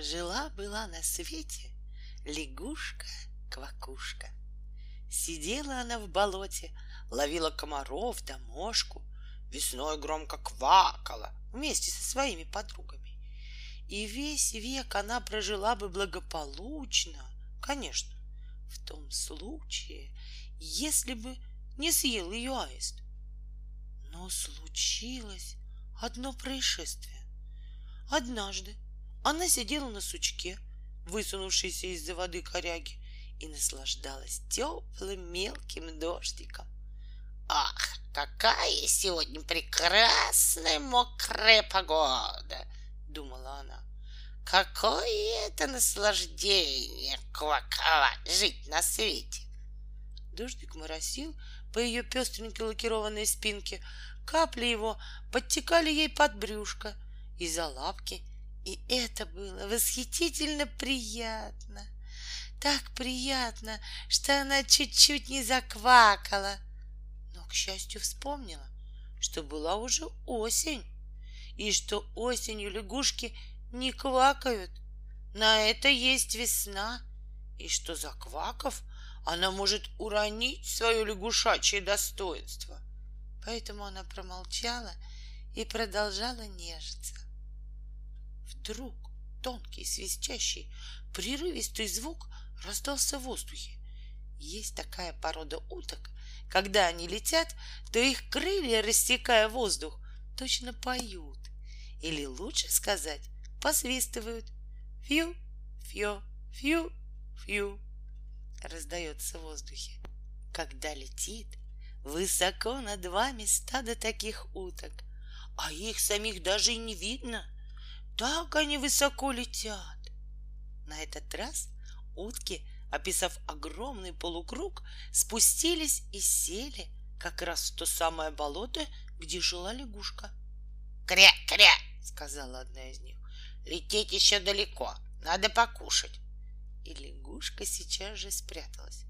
Жила-была на свете лягушка-квакушка. Сидела она в болоте, ловила комаров да мошку, весной громко квакала вместе со своими подругами. И весь век она прожила бы благополучно, конечно, в том случае, если бы не съел ее аист. Но случилось одно происшествие. Однажды она сидела на сучке, высунувшейся из-за воды коряги, и наслаждалась теплым мелким дождиком. Ах, какая сегодня прекрасная мокрая погода, думала она. Какое это наслаждение кваковать, жить на свете. Дождик моросил по ее пестренькой лакированной спинке, капли его подтекали ей под брюшко и за лапки, и это было восхитительно приятно. Так приятно, что она чуть-чуть не заквакала. Но, к счастью, вспомнила, что была уже осень, и что осенью лягушки не квакают. На это есть весна, и что, заквакав, она может уронить свое лягушачье достоинство. Поэтому она промолчала и продолжала нежиться. Вдруг тонкий, свистящий, прерывистый звук раздался в воздухе. Есть такая порода уток, когда они летят, то их крылья, растекая воздух, точно поют. Или лучше сказать, посвистывают. Фью, фью, фью, фью. Раздается в воздухе. Когда летит, высоко над вами стадо таких уток, а их самих даже и не видно — так они высоко летят. На этот раз утки, описав огромный полукруг, спустились и сели как раз в то самое болото, где жила лягушка. «Кря-кря!» — сказала одна из них. «Лететь еще далеко, надо покушать». И лягушка сейчас же спряталась.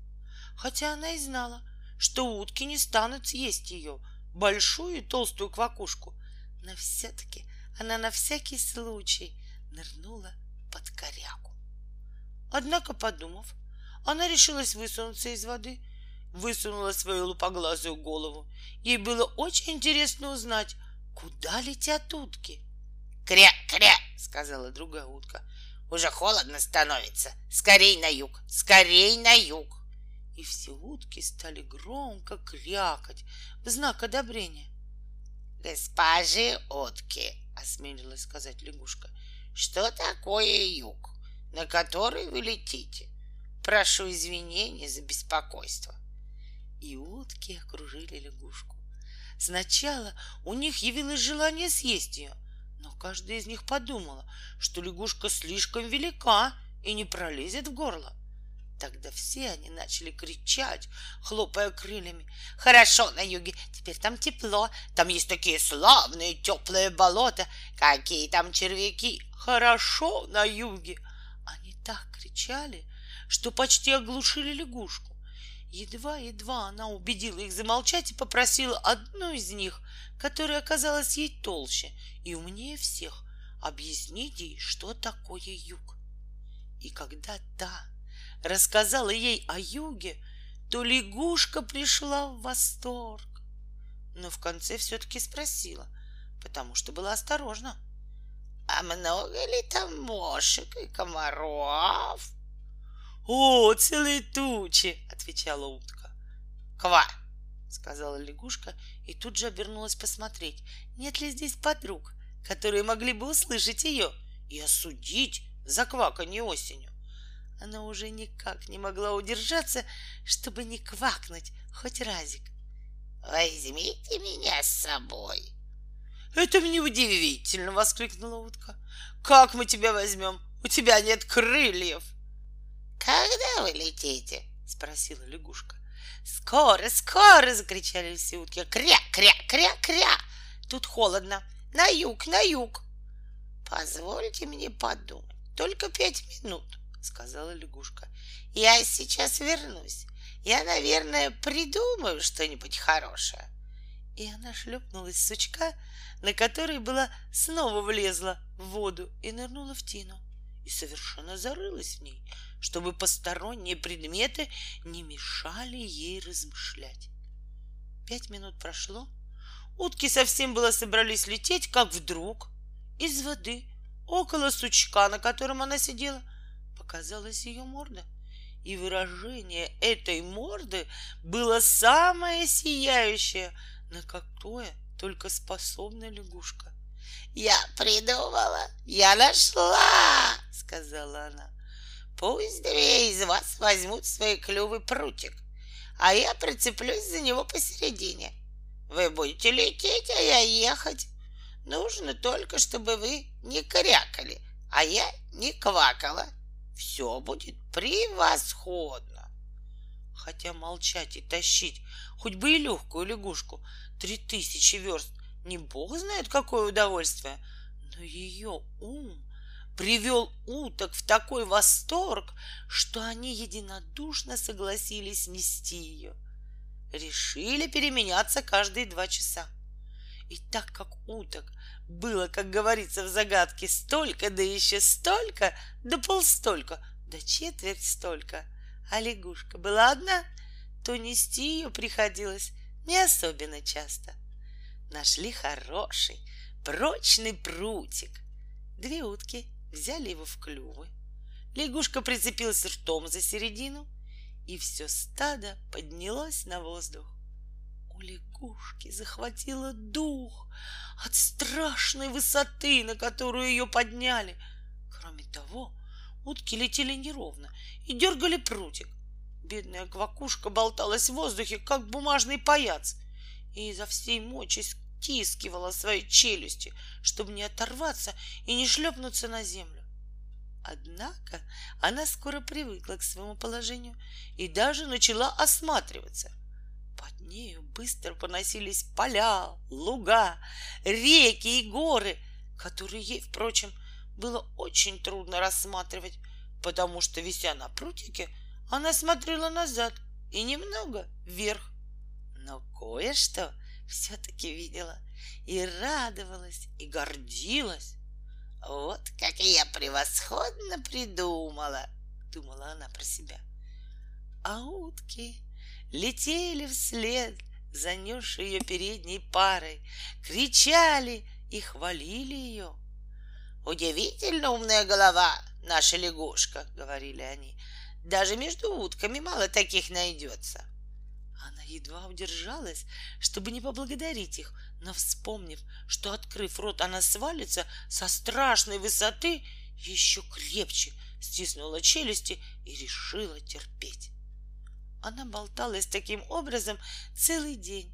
Хотя она и знала, что утки не станут съесть ее, большую и толстую квакушку, но все-таки она на всякий случай нырнула под корягу. Однако, подумав, она решилась высунуться из воды, высунула свою лупоглазую голову. Ей было очень интересно узнать, куда летят утки. «Кря-кря!» — сказала другая утка. «Уже холодно становится. Скорей на юг! Скорей на юг!» И все утки стали громко крякать в знак одобрения. «Госпожи утки!» осмелилась сказать лягушка. Что такое юг, на который вы летите? Прошу извинения за беспокойство. И утки окружили лягушку. Сначала у них явилось желание съесть ее, но каждая из них подумала, что лягушка слишком велика и не пролезет в горло. Тогда все они начали кричать, хлопая крыльями. «Хорошо на юге, теперь там тепло, там есть такие славные теплые болота, какие там червяки! Хорошо на юге!» Они так кричали, что почти оглушили лягушку. Едва-едва она убедила их замолчать и попросила одну из них, которая оказалась ей толще и умнее всех, объяснить ей, что такое юг. И когда та рассказала ей о юге, то лягушка пришла в восторг. Но в конце все-таки спросила, потому что была осторожна. А много ли там мошек и комаров? О, целые тучи, отвечала утка. Ква, сказала лягушка и тут же обернулась посмотреть, нет ли здесь подруг, которые могли бы услышать ее и осудить за кваканье осенью. Она уже никак не могла удержаться, чтобы не квакнуть хоть разик. «Возьмите меня с собой!» «Это мне удивительно!» — воскликнула утка. «Как мы тебя возьмем? У тебя нет крыльев!» «Когда вы летите?» — спросила лягушка. «Скоро, скоро!» — закричали все утки. «Кря, кря, кря, кря! Тут холодно! На юг, на юг!» «Позвольте мне подумать. Только пять минут!» — сказала лягушка. «Я сейчас вернусь. Я, наверное, придумаю что-нибудь хорошее». И она шлепнулась с сучка, на который была снова влезла в воду и нырнула в тину. и совершенно зарылась в ней, чтобы посторонние предметы не мешали ей размышлять. Пять минут прошло, утки совсем было собрались лететь, как вдруг из воды около сучка, на котором она сидела, показалась ее морда. И выражение этой морды было самое сияющее, на какое только способна лягушка. «Я придумала, я нашла!» — сказала она. «Пусть две из вас возьмут свой клювый прутик, а я прицеплюсь за него посередине. Вы будете лететь, а я ехать. Нужно только, чтобы вы не крякали, а я не квакала. Все будет превосходно!» Хотя молчать и тащить хоть бы и легкую лягушку три тысячи верст не бог знает какое удовольствие, но ее ум привел уток в такой восторг, что они единодушно согласились нести ее. Решили переменяться каждые два часа. И так как уток было, как говорится в загадке, столько, да еще столько, да полстолько, да четверть столько, а лягушка была одна, то нести ее приходилось не особенно часто. Нашли хороший, прочный прутик. Две утки взяли его в клювы. Лягушка прицепилась ртом за середину, и все стадо поднялось на воздух. У лягушки захватило дух от страшной высоты, на которую ее подняли. Кроме того, утки летели неровно и дергали прутик. Бедная квакушка болталась в воздухе, как бумажный паяц, и изо всей мочи стискивала свои челюсти, чтобы не оторваться и не шлепнуться на землю. Однако она скоро привыкла к своему положению и даже начала осматриваться. Под нею быстро поносились поля, луга, реки и горы, которые ей, впрочем, было очень трудно рассматривать, потому что, вися на прутике, она смотрела назад и немного вверх. Но кое-что все-таки видела и радовалась, и гордилась. Вот как я превосходно придумала, думала она про себя. А утки летели вслед, занесшие ее передней парой, кричали и хвалили ее. Удивительно умная голова, наша лягушка, говорили они. Даже между утками мало таких найдется. Она едва удержалась, чтобы не поблагодарить их, но, вспомнив, что, открыв рот, она свалится со страшной высоты, еще крепче стиснула челюсти и решила терпеть. Она болталась таким образом целый день.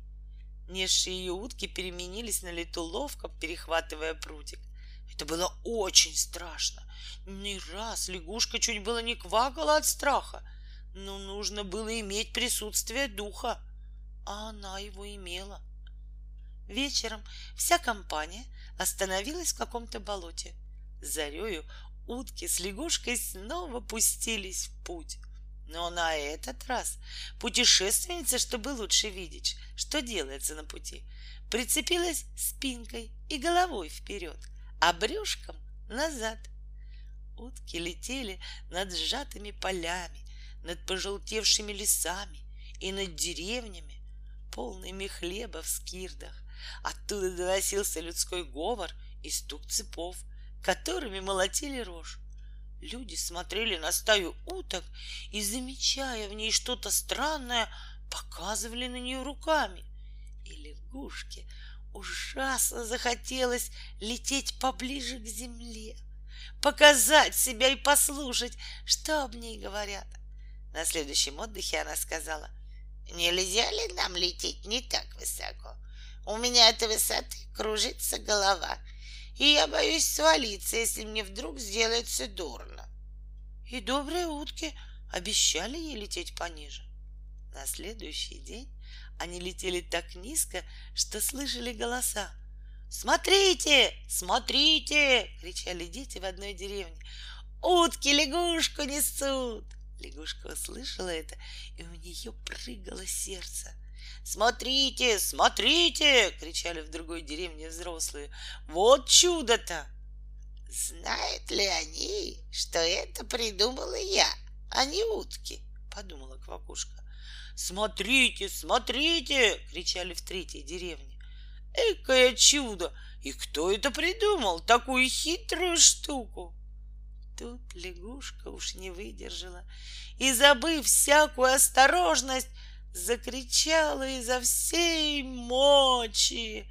Несшие ее утки переменились на лету ловко, перехватывая прутик. Это было очень страшно. Не раз лягушка чуть было не квакала от страха — но нужно было иметь присутствие духа, а она его имела. Вечером вся компания остановилась в каком-то болоте. Зарею утки с лягушкой снова пустились в путь. Но на этот раз путешественница, чтобы лучше видеть, что делается на пути, прицепилась спинкой и головой вперед, а брюшком назад. Утки летели над сжатыми полями, над пожелтевшими лесами и над деревнями, полными хлеба в скирдах. Оттуда доносился людской говор и стук цепов, которыми молотили рожь. Люди смотрели на стаю уток и, замечая в ней что-то странное, показывали на нее руками. И лягушке ужасно захотелось лететь поближе к земле, показать себя и послушать, что об ней говорят. На следующем отдыхе она сказала, «Нельзя ли нам лететь не так высоко? У меня от высоты кружится голова, и я боюсь свалиться, если мне вдруг сделается дурно». И добрые утки обещали ей лететь пониже. На следующий день они летели так низко, что слышали голоса. «Смотрите! Смотрите!» — кричали дети в одной деревне. «Утки лягушку несут!» Лягушка услышала это, и у нее прыгало сердце. «Смотрите, смотрите!» — кричали в другой деревне взрослые. «Вот чудо-то!» «Знают ли они, что это придумала я, а не утки, подумала Квакушка. Смотрите, смотрите! кричали в третьей деревне. Экое чудо! И кто это придумал, такую хитрую штуку? Тут лягушка уж не выдержала и, забыв всякую осторожность, закричала изо всей мочи.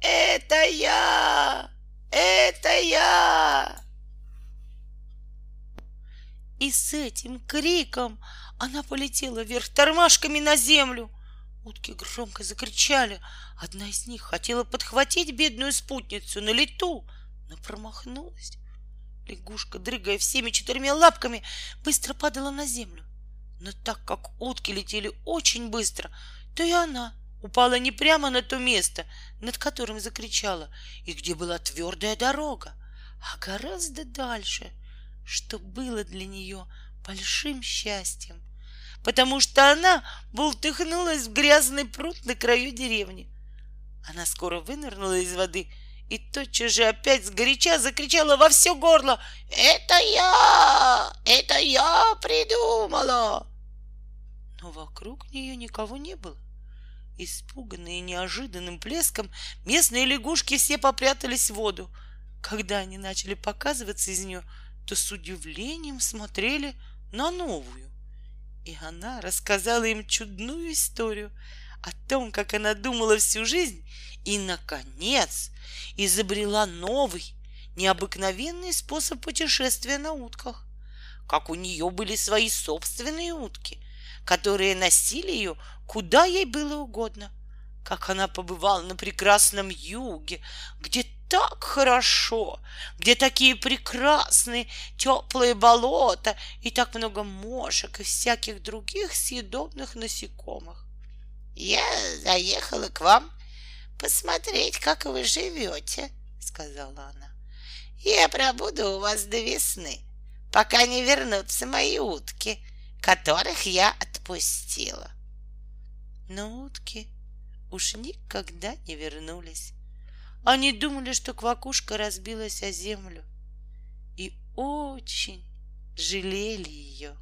«Это я! Это я!» И с этим криком она полетела вверх тормашками на землю. Утки громко закричали. Одна из них хотела подхватить бедную спутницу на лету, но промахнулась. Лягушка, дрыгая всеми четырьмя лапками, быстро падала на землю. Но так как утки летели очень быстро, то и она упала не прямо на то место, над которым закричала, и где была твердая дорога, а гораздо дальше, что было для нее большим счастьем, потому что она бултыхнулась в грязный пруд на краю деревни. Она скоро вынырнула из воды и тотчас же опять сгоряча закричала во все горло «Это я! Это я придумала!» Но вокруг нее никого не было. Испуганные неожиданным плеском, местные лягушки все попрятались в воду. Когда они начали показываться из нее, то с удивлением смотрели на новую. И она рассказала им чудную историю о том, как она думала всю жизнь и, наконец, изобрела новый, необыкновенный способ путешествия на утках. Как у нее были свои собственные утки, которые носили ее куда ей было угодно. Как она побывала на прекрасном юге, где так хорошо, где такие прекрасные теплые болота и так много мошек и всяких других съедобных насекомых. Я заехала к вам посмотреть, как вы живете, сказала она. Я пробуду у вас до весны, пока не вернутся мои утки, которых я отпустила. Но утки уж никогда не вернулись. Они думали, что квакушка разбилась о землю и очень жалели ее.